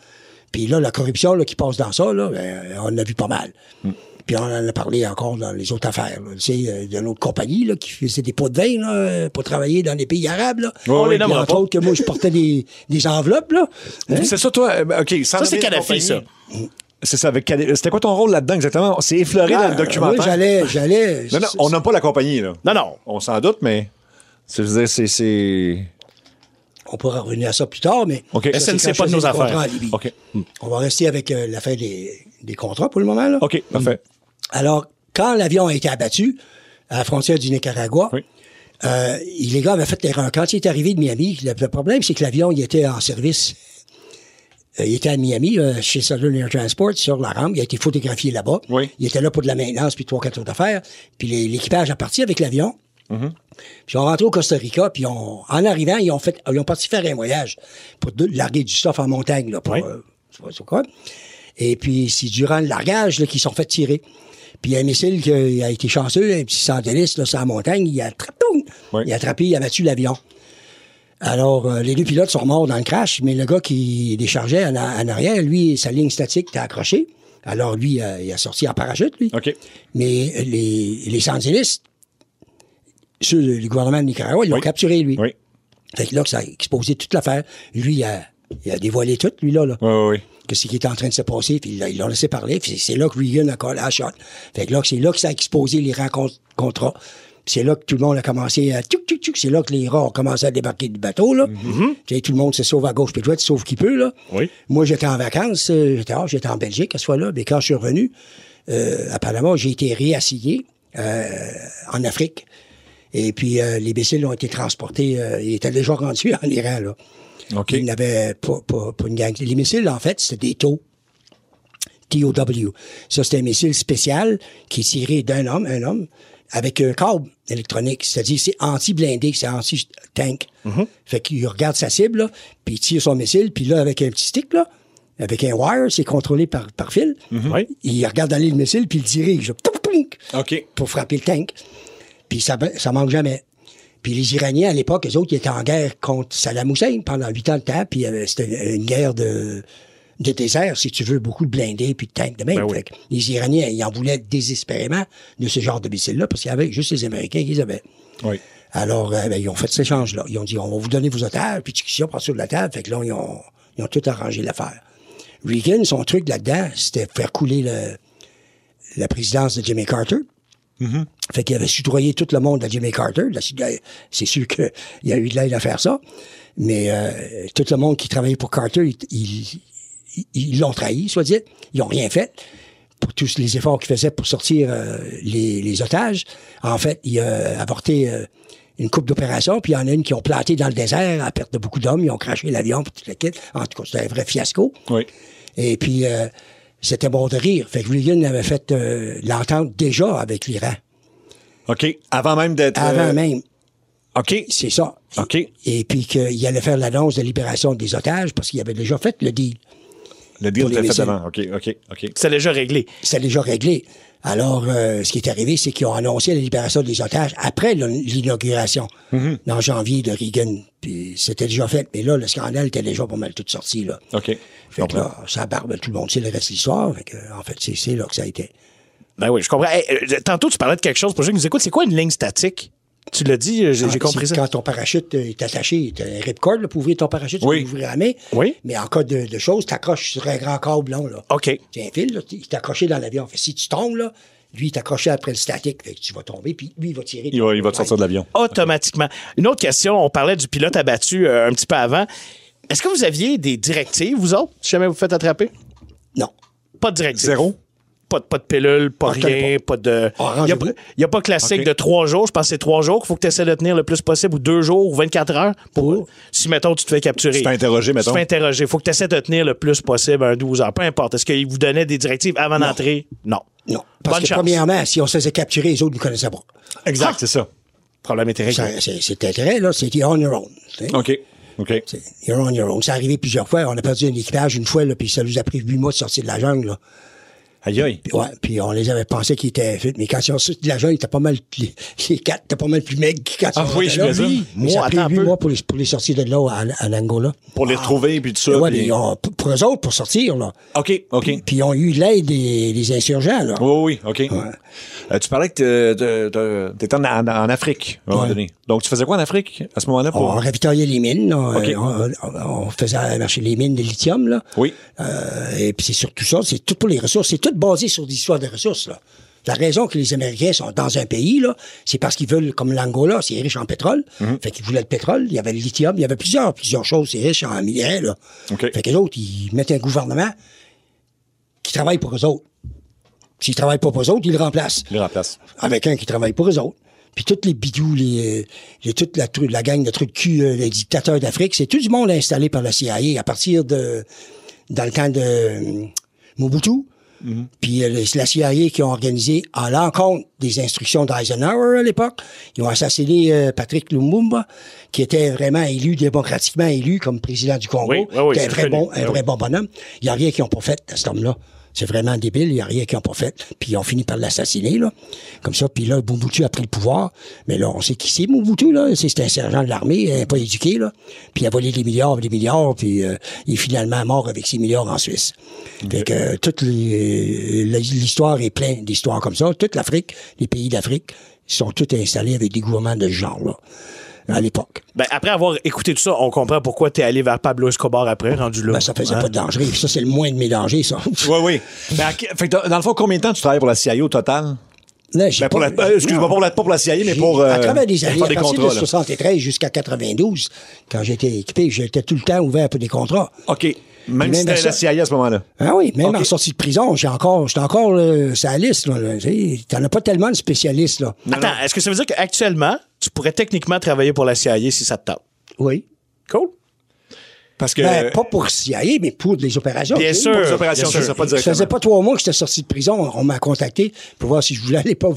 Puis là, la corruption là, qui passe dans ça, là, ben, on en a vu pas mal. Mm. Puis on en a parlé encore dans les autres affaires. Tu sais, euh, d'une autre compagnie là, qui faisait des pots de vin là, euh, pour travailler dans les pays arabes. Là. On les Puis nommera entre pas. autres que moi, je portais des, des enveloppes. Là. Hein? C'est ça, toi, euh, OK. sans Ça, c'est de Kadhafi, ça. C'est ça, avec Kadhafi. C'était quoi ton rôle là-dedans exactement? C'est effleuré dans le Ah, documentaire. oui, j'allais, j'allais. Non, non, on n'a pas la compagnie, là. Non, non. On s'en doute, mais. c'est- je veux dire, c'est- c'est. On pourra revenir à ça plus tard, mais. OK. Ça, SNC, pas de nos affaires. OK. On va rester avec euh, l'affaire des, des contrats pour le moment. Là. OK, parfait. Alors, quand l'avion a été abattu à la frontière du Nicaragua, Oui. euh, les gars avaient fait l'erreur. Quand il est arrivé de Miami, le, problème, c'est que l'avion, il était en service. Euh, il était à Miami, euh, chez Southern Air Transport, sur la rampe. Il a été photographié là-bas. Oui. Il était là pour de la maintenance, puis trois, quatre autres affaires. Puis l'équipage a parti avec l'avion. Mm-hmm. Puis on rentré au Costa Rica, puis on, en arrivant, ils ont fait, ils ont parti faire un voyage pour de- larguer du stuff en montagne, là, pour, Oui. euh, quoi. Et puis, c'est durant le largage, là, qu'ils sont fait tirer. Puis, il y a un missile qui a, été chanceux, un petit sandéliste, là, sur la montagne, il a attrapé, Oui. il a attrapé, il a battu l'avion. Alors, euh, les deux pilotes sont morts dans le crash, mais le gars qui déchargeait en, en arrière, lui, sa ligne statique était accrochée. Alors, lui, euh, il a sorti en parachute, lui. OK. Mais les, les ceux du gouvernement de Nicaragua, ils l'ont Oui. capturé, lui. Oui. Fait que là, que ça a exposé toute l'affaire. Lui, il a, il a dévoilé tout, lui, là. là. Oui, oui, oui. Qu'est-ce qui était en train de se passer, puis là, ils l'ont laissé parler, puis c'est là que Reagan a collé la shot. Fait que là, c'est là que ça a exposé les rencontres contrats. C'est là que tout le monde a commencé à tchouk, tchouk, tchouk. C'est là que les rats ont commencé à débarquer du bateau, là. Sais, Tout le monde se sauve à gauche puis droite, sauf qui peut, là. Oui. Moi, j'étais en vacances, euh, j'étais ah, j'étais en Belgique à ce fois-là, mais quand je suis revenu euh, à Panama, j'ai été réassigné euh, en Afrique. Et puis, euh, les missiles ont été transportés, euh, ils étaient déjà rendus en Iran, là. OK. Il n'avait pas, pas, pas une gang. Les missiles, en fait, c'était des taux. TOW. Ça, c'est un missile spécial qui est tiré d'un homme, un homme, avec un câble électronique. C'est-à-dire, c'est anti-blindé, c'est anti-tank. Fait qu'il regarde sa cible, là, puis il tire son missile, puis là, avec un petit stick, là, avec un wire, c'est contrôlé par, par fil. Oui. Il regarde aller le missile, puis il le dirige. Pouf, pouf, OK. pour frapper le tank. Puis ça, ça manque jamais. Puis les Iraniens, à l'époque, eux autres, ils étaient en guerre contre Saddam Hussein pendant huit ans de temps. Puis euh, c'était une guerre de, de désert, si tu veux, beaucoup de blindés puis de tanks de même. Ben oui. Fait que les Iraniens, ils en voulaient désespérément de ce genre de missiles-là parce qu'il y avait juste les Américains qui les avaient. Oui. Alors, euh, ben, ils ont fait cet échange-là. Ils ont dit, on va vous donner vos otages, puis discussion par sur de la table. Fait que là, ils ont, ils ont tout arrangé l'affaire. Reagan, son truc là-dedans, c'était faire couler le, la présidence de Jimmy Carter. Fait qu'il avait soudoyé tout le monde à Jimmy Carter. C'est- sûr qu'il y a eu de l'aide à faire ça. Mais euh, tout le monde qui travaillait pour Carter, ils- l'ont trahi, soit dit. Ils ont rien fait pour tous les efforts qu'ils faisaient pour sortir euh, les, les otages. En fait, il a avorté euh, une coupe d'opérations, puis il y en a une qui ont planté dans le désert à perte de beaucoup d'hommes. Ils ont craché l'avion, puis tout le kit. En tout cas, c'était un vrai fiasco. Oui. Et puis, c'était bon de rire. Fait que Reagan avait fait euh, l'entente déjà avec l'Iran. OK. Avant même d'être. Avant euh, même. OK. C'est ça. OK. Et puis qu'il allait faire l'annonce de libération des otages parce qu'il avait déjà fait le deal. Le deal était fait avant. OK, OK, OK. C'est déjà réglé. C'était déjà réglé. Alors, euh, ce qui est arrivé, c'est qu'ils ont annoncé la libération des otages après l'in- l'inauguration, Mm-hmm. en janvier de Reagan. Puis c'était déjà fait. Mais là, le scandale était déjà pas mal tout sorti. Là. OK. Fait que là, ça barbe tout le monde. C'est le reste de l'histoire. Fait que, en fait, c'est c'est là que ça a été. Ben oui, je comprends. Hey, euh, tantôt, tu parlais de quelque chose pour ceux qui nous écoutent. C'est quoi une ligne statique? Tu l'as dit, euh, j'ai Ah, compris ça. Quand ton parachute est attaché, tu as un ripcord là, pour ouvrir ton parachute, tu Oui. peux l'ouvrir à la main. Oui. Mais en cas de, de choses, tu accroches sur un grand câble long. Là. OK. C'est un fil, là, il est accroché dans l'avion. Fait si tu tombes, là, lui, il est accroché après le statique. Fait que tu vas tomber, puis lui, il va tirer. Il va, il va te sortir de l'avion. Automatiquement. Une autre question, on parlait du pilote abattu euh, un petit peu avant. Est-ce que vous aviez des directives, vous autres, si jamais vous faites attraper? Non. Pas de directives. Zéro? Pas de, pas de pilule, pas Ah, rien, pas, de. Ah, Il n'y a, pas- y a pas classique de trois jours. Je pense que c'est trois jours qu'il faut que tu essaies de tenir le plus possible, ou deux jours, ou 24 heures. Pour? Si, mettons, tu te fais capturer. Tu te fais interroger, Tu te mettons. fais interroger. Il faut que tu essaies de tenir le plus possible, un 12 heures. Peu importe. Est-ce qu'il vous donnait des directives avant d'entrer? Non. Non. Parce Bonne que, chance. premièrement, si on se faisait capturer, les autres ne connaissaient pas. Exact, Ah. c'est ça. Le problème était réglé. C'est intérêt, là. C'était on your own. tu. OK. OK. C'est You're on your own. C'est arrivé plusieurs fois. On a perdu un équipage une fois, là, puis ça nous a pris huit mois de sortir de la jungle, là. Aïe, aïe. Puis, ouais, puis on les avait pensé qu'ils étaient fit, mais quand ils sont sortis de la jungle, ils étaient pas mal, les, les quatre étaient pas mal plus maigres quand Ah ils oui, là. je ça. Mais Moi, ça a pris huit mois pour les, pour les sortir de là à, l'Angola. Pour les retrouver, puis tout ça. ouais, puis- ont- pour eux autres, pour sortir, là. OK, OK. Puis ils ont eu l'aide des, des insurgents, là. Oui, oui, OK. Euh, tu parlais que tu étais en, en- en Afrique, à un moment donné. Donc, tu faisais quoi en Afrique, à ce moment-là? On Pour... ravitaillait les mines, là. OK. Euh, On, on- on faisait marcher les mines de lithium, là. Oui. Euh, et puis c'est surtout ça, c'est tout pour les ressources. C'est tout basé sur l'histoire des ressources, là. La raison que les Américains sont dans un pays, là, c'est parce qu'ils veulent, comme l'Angola, c'est riche en pétrole. Mhm. Fait qu'ils voulaient le pétrole. Il y avait le lithium. Il y avait plusieurs, plusieurs choses. C'est riche en minerais, là. OK. Fait que les autres, ils mettent un gouvernement qui travaille pour eux autres. S'ils travaillent pas pour eux autres, ils le remplacent Il remplace. avec un qui travaille pour eux autres. Puis toutes les bidous, les, euh, les- toute la, la gang de trucs de cul, euh, les dictateurs d'Afrique, c'est tout du monde installé par la CIA à partir de dans le temps de euh, Mobutu. Puis euh, les- c'est la CIA qui ont organisé, à l'encontre des instructions d'Eisenhower à l'époque, ils ont assassiné euh, Patrick Lumumba, qui était vraiment élu, démocratiquement élu comme président du Congo. Oui, oui, un vrai bon, un Oui, vrai bon bonhomme. Il n'y a rien qu'ils n'ont pas fait à cet homme-là. C'est vraiment débile, il n'y a rien qu'ils n'ont pas fait. Puis ils ont fini par l'assassiner, là. Comme ça, puis là, Mobutu a pris le pouvoir. Mais là, on sait qui c'est, Mobutu, là. C'est un sergent de l'armée, euh, pas éduqué, là. Puis il a volé des milliards, des milliards, puis euh, il est finalement mort avec ses milliards en Suisse. Fait que euh, toute l'histoire est pleine d'histoires comme ça. Toute l'Afrique, les pays d'Afrique, sont tous installés avec des gouvernements de ce genre, là, à l'époque. Ben, après avoir écouté tout ça, on comprend pourquoi tu es allé vers Pablo Escobar après, rendu là. Ben, ça faisait Hein? pas de danger. Ça, c'est le moins de mes dangers, ça. Oui, oui. Fait que dans le fond, combien de temps tu travailles pour la CIA au total? Là, Ben, pour pas- la, euh, excuse-moi, pas pour la, pas pour la CIA, mais pour, euh, à travers des années, à partir contrats. de là. 73 jusqu'à 92, quand j'étais équipé, j'étais tout le temps ouvert pour des contrats. OK. Même si même à c'était la CIA à ce moment-là. Ah oui, même en sortie de prison, j'ai encore, j'étais encore euh, sur la liste. Là, là. T'en as pas tellement de spécialistes. Là. Attends, est-ce que ça veut dire qu'actuellement, tu pourrais techniquement travailler pour la CIA si ça te tente? Oui. Cool. Parce que. Ben, pas pour CIA, mais pour des opérations. Bien sûr. pour les opérations, bien ça, sûr. pas Ça faisait pas trois mois que j'étais sorti de prison. On m'a contacté pour voir si je voulais aller pas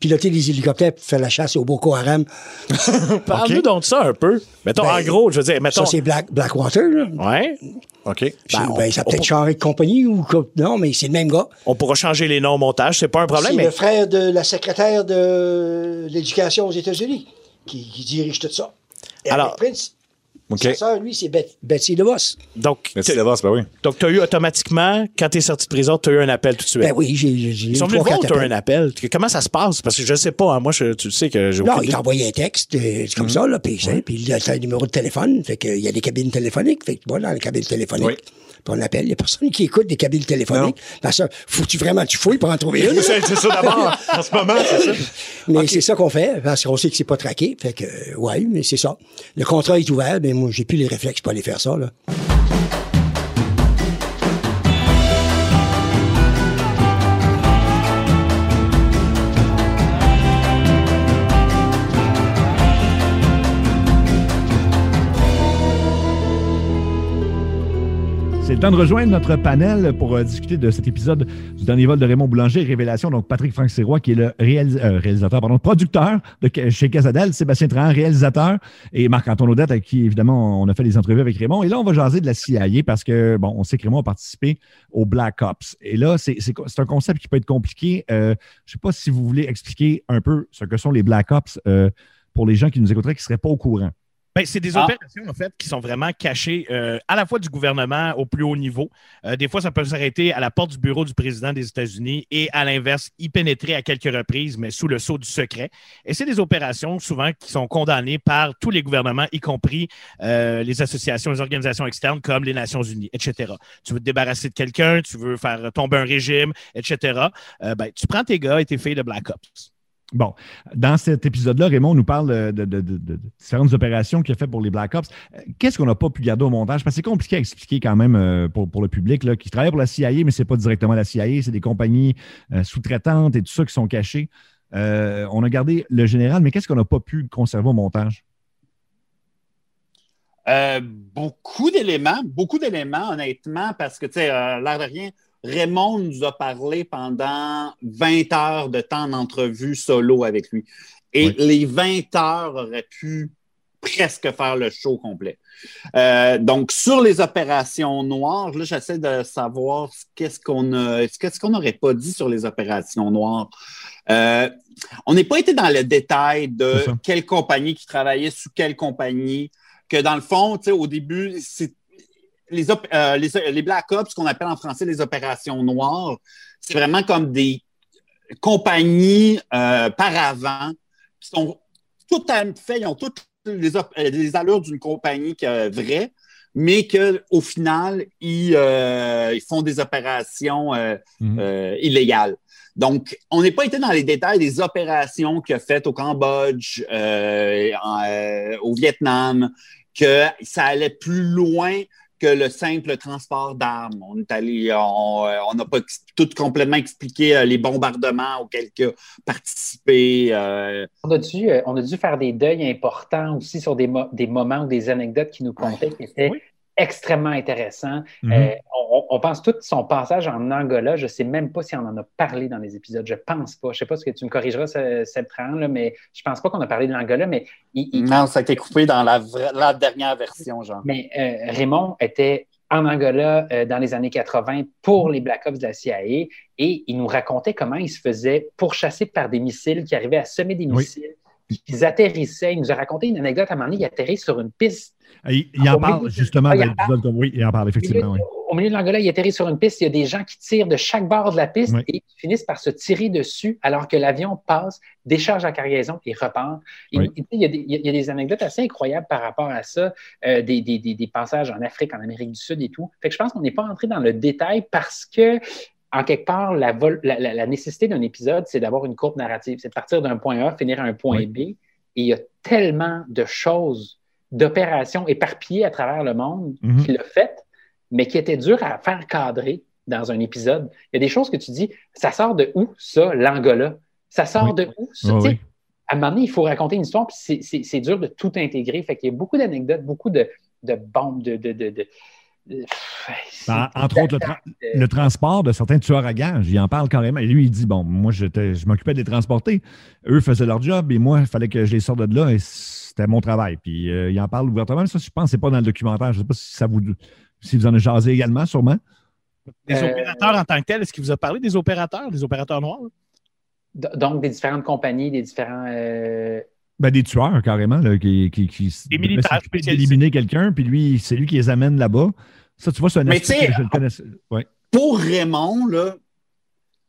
piloter les hélicoptères pour faire la chasse au Boko Haram. Parle-nous donc de ça un peu. Mettons, Ben, en gros, je veux dire, mettons. Ça, c'est Black, Blackwater. Là. Ouais. OK. Ben, ben, ça peut-être changé de compagnie ou. Non, mais c'est le même gars. On pourra changer les noms au montage, c'est pas un problème, C'est mais. le frère de la secrétaire de l'éducation aux États-Unis qui, qui dirige tout ça. Et Alors- Prince. OK. Sa sœur, lui, c'est Bet- Betsy DeVos. Donc, d'avance, ben oui. donc, tu as eu automatiquement, quand tu es sorti de prison, tu as eu un appel tout de suite. Ben oui, j'ai j'ai Ils sont eu venus voir, tu as eu un appel. Comment ça se passe? Parce que je sais pas, hein, moi, je- tu le sais que j'ai Non, aucune il idée. t'a envoyé un texte, euh, c'est comme ça, là, puis il a un numéro de téléphone, fait qu'il y a des cabines téléphoniques, fait que tu vas dans les cabines téléphoniques, Oui. Puis on appelle, il y a personne qui écoute des cabines téléphoniques, parce que faut-tu vraiment tu fouilles pour en trouver une? C'est c'est ça d'abord. en ce moment, c'est ça. Mais c'est ça qu'on fait, parce qu'on sait que c'est pas traqué. Fait que, ouais, mais c'est ça. Le contrat est ouvert, mais moi, j'ai plus les réflexes pour aller faire ça, là. Le temps de rejoindre notre panel pour euh, discuter de cet épisode du dernier vol de Raymond Boulanger, Révélation. Donc, Patrick Franck Sirois, qui est le euh, réalisateur, pardon, producteur de chez Casadel, Sébastien Trahan, réalisateur, et Marc-Antoine Audette, avec qui, évidemment, on a fait des entrevues avec Raymond. Et là, on va jaser de la CIA parce que, bon, on sait que Raymond a participé au Black Ops. Et là, c'est un concept qui peut être compliqué. Euh, je ne sais pas si vous voulez expliquer un peu ce que sont les Black Ops pour les gens qui nous écouteraient qui ne seraient pas au courant. Ben, c'est des ah. opérations, en fait, qui sont vraiment cachées euh, à la fois du gouvernement au plus haut niveau. Euh, des fois, ça peut s'arrêter à la porte du bureau du président des États-Unis et, à l'inverse, y pénétrer à quelques reprises, mais sous le sceau du secret. Et c'est des opérations, souvent, qui sont condamnées par tous les gouvernements, y compris euh, les associations, les organisations externes comme les Nations Unies, etc. Tu veux te débarrasser de quelqu'un, tu veux faire tomber un régime, etc. ben, tu prends tes gars et tes filles de Black Ops. Bon, dans cet épisode-là, Raymond nous parle de, différentes opérations qu'il a faites pour les Black Ops. Qu'est-ce qu'on n'a pas pu garder au montage? Parce que c'est compliqué à expliquer quand même euh, pour, le public qui travaille pour la CIA, mais ce n'est pas directement la CIA, c'est des compagnies euh, sous-traitantes et tout ça qui sont cachées. Euh, on a gardé le général, mais qu'est-ce qu'on n'a pas pu conserver au montage? beaucoup d'éléments, beaucoup d'éléments, honnêtement, parce que, tu sais, l'air de rien, Raymond nous a parlé pendant 20 heures de temps d'entrevue solo avec lui. Et les 20 heures auraient pu presque faire le show complet. Euh, donc, sur les opérations noires, là, j'essaie de savoir qu'est-ce qu'on qu'est-ce qu'on n'aurait pas dit sur les opérations noires. Euh, on n'est pas été dans le détail de quelle compagnie qui travaillait sous quelle compagnie, que dans le fond, au début, c'est euh, les, les, Black Ops, ce qu'on appelle en français les opérations noires, c'est vraiment comme des compagnies euh, par avant qui sont toutes à fait, ils ont toutes les, euh, allures d'une compagnie vraie, mais qu'au final, ils, font des opérations mhm. illégales. Donc, on n'est pas été dans les détails des opérations qu'il a faites au Cambodge, au Vietnam, que ça allait plus loin que le simple transport d'armes. On est allé, on n'a pas tout complètement expliqué euh, les bombardements auxquels il a participé. Euh. On, a dû, euh, on a dû faire des deuils importants aussi sur des, des moments ou des anecdotes qui nous comptaient qui étaient extrêmement intéressant. Mhm. Euh, on, pense tout son passage en Angola. Je ne sais même pas si on en a parlé dans les épisodes. Je pense pas. Je ne sais pas ce que tu me corrigeras, cette là, mais je pense pas qu'on a parlé de l'Angola. Mais non, ça a été coupé dans la, dernière version, genre. Mais euh, Raymond était en Angola euh, dans les années 80 pour les Black Ops de la CIA et il nous racontait comment il se faisait pourchasser par des missiles qui arrivaient à semer des missiles. Ils atterrissaient. Il nous a raconté une anecdote à un moment donné. Il atterrit sur une piste il, en parle justement dans l'épisode comme oui, il en parle effectivement. Au milieu de l'Angola, il atterrit sur une piste, il y a des gens qui tirent de chaque bord de la piste et finissent par se tirer dessus alors que l'avion passe, décharge la cargaison et repart. il, y a des, anecdotes assez incroyables par rapport à ça, euh, des, passages en Afrique, en Amérique du Sud et tout. Fait que je pense qu'on n'est pas entré dans le détail parce que en quelque part, la, la nécessité d'un épisode, c'est d'avoir une courte narrative. C'est de partir d'un point A, finir à un point B. Et il y a tellement de choses d'opérations éparpillées à travers le monde mhm. qui l'a fait, mais qui était dur à faire cadrer dans un épisode. Il y a des choses que tu dis, ça sort de où, ça, l'Angola? Ça sort de où, ça? À un moment donné, il faut raconter une histoire, puis c'est dur de tout intégrer. Fait qu'il y a beaucoup d'anecdotes, beaucoup de, bombes, de, de, ben, entre autres, le, transport de certains tueurs à gages, il en parle carrément. Et lui, il dit Bon, moi, je m'occupais de les transporter. Eux faisaient leur job et moi, il fallait que je les sorte de là. Et c'était mon travail. Puis euh, il en parle ouvertement. Ça, je pense que c'est pas dans le documentaire. Je ne sais pas si ça vous si vous en avez jasé également, sûrement. Des euh, opérateurs en tant que tel, est-ce qu'il vous a parlé des opérateurs, des opérateurs noirs? Donc, des différentes compagnies, des différents. Euh, ben, des tueurs, carrément, qui, qui, qui, Des militaires éliminer quelqu'un, puis lui, c'est lui qui les amène là-bas. Ça, tu vois, c'est un aspect que je le connais. Pour Raymond, là,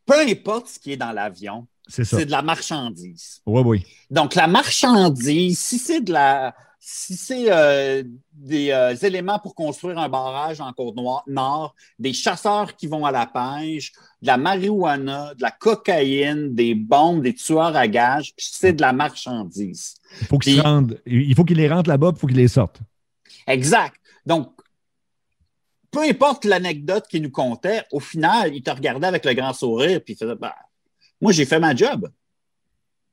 peu importe ce qui est dans l'avion, c'est de la marchandise. Oui, oui. Donc, la marchandise, si c'est de la. Si c'est euh, des euh, éléments pour construire un barrage en Côte-Nord, des chasseurs qui vont à la pêche, de la marijuana, de la cocaïne, des bombes, des tueurs à gages, c'est de la marchandise. Il faut qu'ils il faut qu'ils les rentrent là-bas, il faut qu'ils les sortent. Exact. Donc, peu importe l'anecdote qu'il nous contait, au final, il te regardait avec le grand sourire, puis il faisait bah, moi, j'ai fait ma job.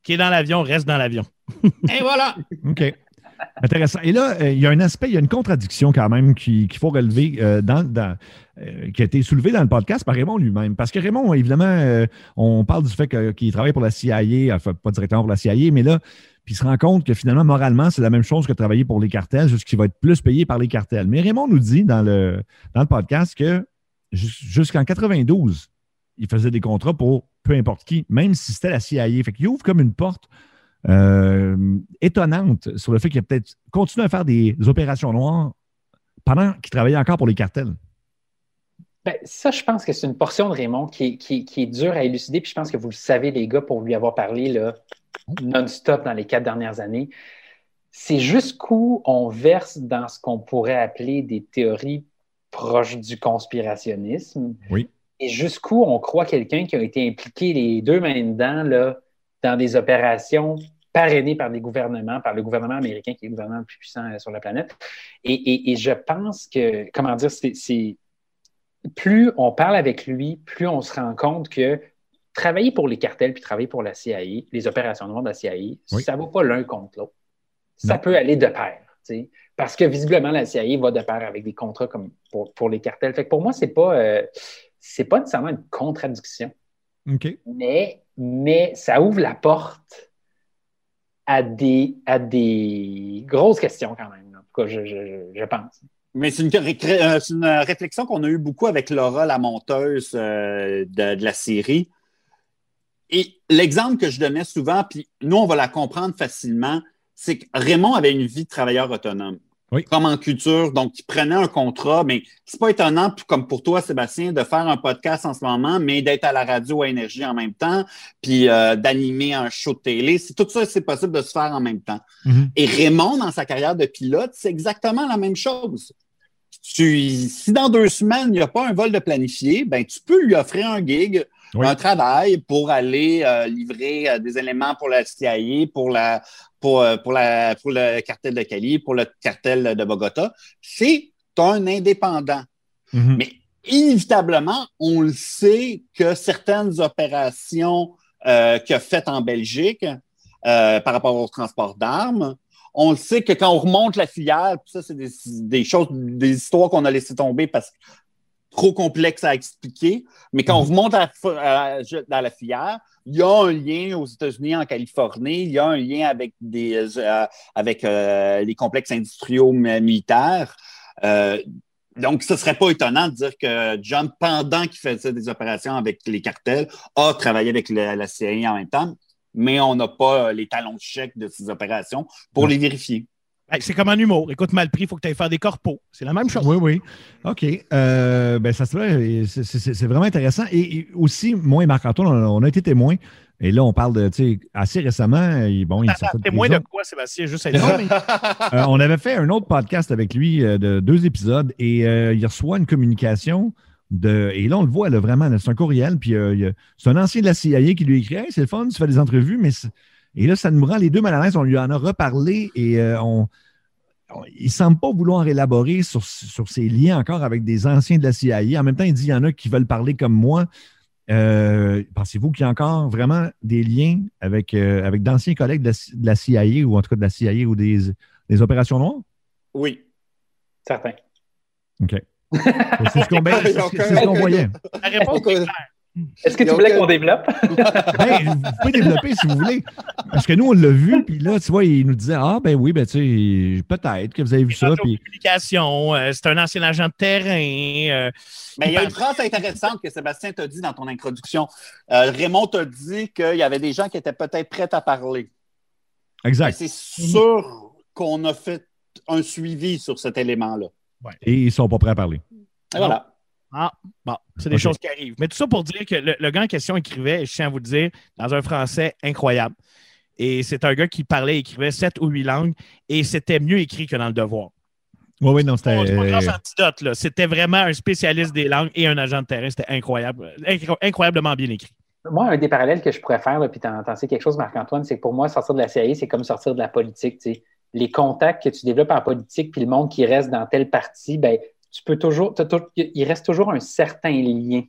Qui est dans l'avion, reste dans l'avion. Et voilà. OK. Intéressant. Et là, euh, il y a un aspect, il y a une contradiction quand même qu'il faut relever euh, dans, euh, qui a été soulevée dans le podcast par Raymond lui-même. Parce que Raymond, évidemment, on parle du fait qu'il travaille pour la CIA, enfin, pas directement pour la CIA, mais là, puis il se rend compte que finalement, moralement, c'est la même chose que travailler pour les cartels, juste qu'il va être plus payé par les cartels. Mais Raymond nous dit dans le, dans le podcast que jusqu'en 92, il faisait des contrats pour peu importe qui, même si c'était la CIA. Fait qu'il ouvre comme une porte euh, étonnante sur le fait qu'il a peut-être continué à faire des, opérations noires pendant qu'il travaillait encore pour les cartels. Ben, ça, je pense que c'est une portion de Raymond qui, est dure à élucider. Puis je pense que vous le savez, les gars, pour lui avoir parlé non-stop dans les quatre dernières années. C'est jusqu'où on verse dans ce qu'on pourrait appeler des théories proches du conspirationnisme. Oui. Et jusqu'où on croit quelqu'un qui a été impliqué les deux mains dedans là, dans des opérations parrainées par des gouvernements, par le gouvernement américain qui est le gouvernement le plus puissant euh, sur la planète. Et, je pense que, comment dire, c'est plus on parle avec lui, plus on se rend compte que travailler pour les cartels puis travailler pour la CIA, les opérations noires de la CIA, ça ne va pas l'un contre l'autre. Ça peut aller de pair. Parce que visiblement, la CIA va de pair avec des contrats comme pour, les cartels. Fait que pour moi, c'est pas. Euh, pas nécessairement une contradiction. Mais, mais ça ouvre la porte à des, à des grosses questions quand même. En tout cas, je, je, pense. Mais c'est une, euh, une, réflexion qu'on a eue beaucoup avec Laura, la monteuse euh, de, de, la série. Et l'exemple que je donnais souvent, puis nous, on va la comprendre facilement, c'est que Raymond avait une vie de travailleur autonome comme en culture. Donc, il prenait un contrat, mais c'est pas étonnant, comme pour toi, Sébastien, de faire un podcast en ce moment, mais d'être à la radio à énergie en même temps, puis euh, d'animer un show de télé. C'est tout ça, c'est possible de se faire en même temps. Mm-hmm. Et Raymond, dans sa carrière de pilote, c'est exactement la même chose. si dans deux semaines, il n'y a pas un vol de planifié, ben, tu peux lui offrir un gig, un travail pour aller euh, livrer euh, des éléments pour la CIA, pour la, euh, pour, le cartel de Cali, pour le cartel de Bogota, c'est un indépendant. Mhm. Mais inévitablement, on le sait que certaines opérations euh, qu'il a faites en Belgique par rapport au transport d'armes, on le sait que quand on remonte la filière, ça, c'est des, choses, des histoires qu'on a laissées tomber parce que trop complexes à expliquer, mais quand on mhm. remonte dans la filière, il y a un lien aux États-Unis, en Californie, il y a un lien avec, des, euh, avec euh, les complexes industriels militaires. Euh, donc, ce ne serait pas étonnant de dire que John, pendant qu'il faisait des opérations avec les cartels, a travaillé avec la, CIA en même temps, mais on n'a pas les talons de chèque de ces opérations pour les vérifier. C'est comme un humour. Écoute mal pris, il faut que tu ailles faire des corpos. C'est la même chose. Oui, oui. OK. Euh, ben, ça c'est vraiment intéressant. Et, aussi, moi et Marc-Antoine, on, a été témoins. Et là, on parle de, tu sais, assez récemment, bon, il Témoin de quoi, Sébastien? Juste être euh, On avait fait un autre podcast avec lui euh, de deux épisodes et il reçoit une communication de. Et là, on le voit, là, vraiment, c'est un courriel. Puis c'est un ancien de la CIA qui lui écrit c'est le fun, tu fais des entrevues, mais et là, ça nous rend les deux mal à l'aise. On lui en a reparlé et euh, on, il ne semble pas vouloir élaborer sur, sur ses liens encore avec des anciens de la CIA. En même temps, il dit qu'il y en a qui veulent parler comme moi. Euh, pensez-vous qu'il y a encore vraiment des liens avec, euh, avec d'anciens collègues de la, CIA ou en tout cas de la CIA ou des, des opérations noires? Oui. Certain. OK. C'est ce qu'on voyait. La réponse est claire. Est-ce que tu voulais qu'on développe? ben, vous pouvez développer si vous voulez. Parce que nous, on l'a vu, puis là, tu vois, il nous disait Ah, ben oui, ben tu sais, peut-être que vous avez vu ça. Puis... communication, euh, c'est un ancien agent de terrain. Euh, Mais il y a une phrase intéressante que Sébastien t'a dit dans ton introduction. Euh, Raymond t'a dit qu'il y avait des gens qui étaient peut-être prêts à parler. Exact. C'est sûr qu'on a fait un suivi sur cet élément-là. Et ils ne sont pas prêts à parler. voilà. Ah, bon, c'est des choses qui arrivent. Mais tout ça pour dire que le, gars en question écrivait, je tiens à vous le dire, dans un français incroyable. Et c'est un gars qui parlait, écrivait sept ou huit langues, et c'était mieux écrit que dans le devoir. Oui, oui, non, c'était. antidote, C'était vraiment un spécialiste des langues et un agent de terrain. C'était incroyable, incroyablement bien écrit. Moi, un des parallèles que je pourrais faire, puis tu en sais quelque chose, Marc-Antoine, c'est que pour moi, sortir de la CIA, c'est comme sortir de la politique. Les contacts que tu développes en politique, puis le monde qui reste dans telle partie, ben, tu peux toujours, il reste toujours un certain lien.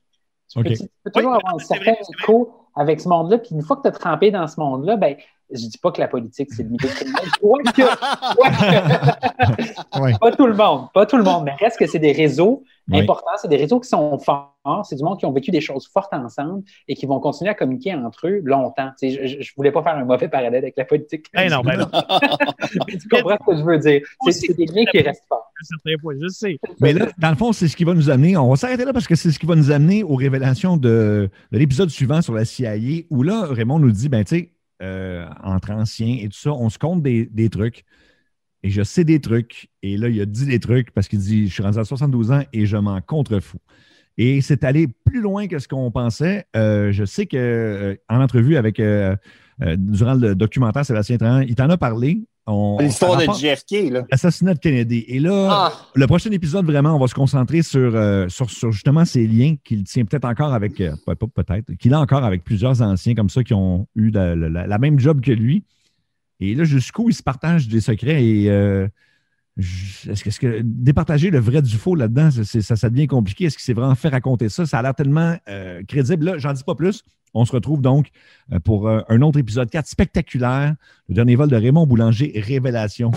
Tu, peux, toujours avoir un certain écho avec ce monde-là. Puis une fois que tu as trempé dans ce monde-là, ben, je dis pas que la politique, c'est le milieu criminel. Pas tout le monde, pas tout le monde, mais reste que c'est des réseaux importants, c'est des réseaux qui sont forts, c'est du monde qui ont vécu des choses fortes ensemble et qui vont continuer à communiquer entre eux longtemps. je, ne voulais pas faire un mauvais parallèle avec la politique. Ben non, ben non. tu comprends ce que je veux dire. C'est des liens qui restent forts. je sais. Mais là, dans le fond, c'est ce qui va nous amener, on va s'arrêter là parce que c'est ce qui va nous amener aux révélations de, de l'épisode suivant sur la CIA où là, Raymond nous dit, ben tu sais, euh, entre anciens et tout ça, on se compte des, trucs. Et je sais des trucs. Et là, il a dit des trucs parce qu'il dit Je suis rendu à 72 ans et je m'en contrefous. Et c'est allé plus loin que ce qu'on pensait. Euh, je sais qu'en euh, entrevue avec durant le documentaire Sébastien Tran, il t'en a parlé. L'histoire de JFK, là. L'assassinat de Kennedy. Et là, ah. le prochain épisode, vraiment, on va se concentrer sur, euh, sur, justement ces liens qu'il tient peut-être encore avec, euh, peut-être, qu'il a encore avec plusieurs anciens comme ça qui ont eu la, même job que lui. Et là, jusqu'où il se partage des secrets et euh, est-ce que, départager le vrai du faux là-dedans, ça, ça, devient compliqué? Est-ce qu'il s'est vraiment fait raconter ça? Ça a l'air tellement crédible. Là, j'en dis pas plus. On se retrouve donc euh, pour euh, un autre épisode 4 spectaculaire, le dernier vol de Raymond Boulanger, Révélation.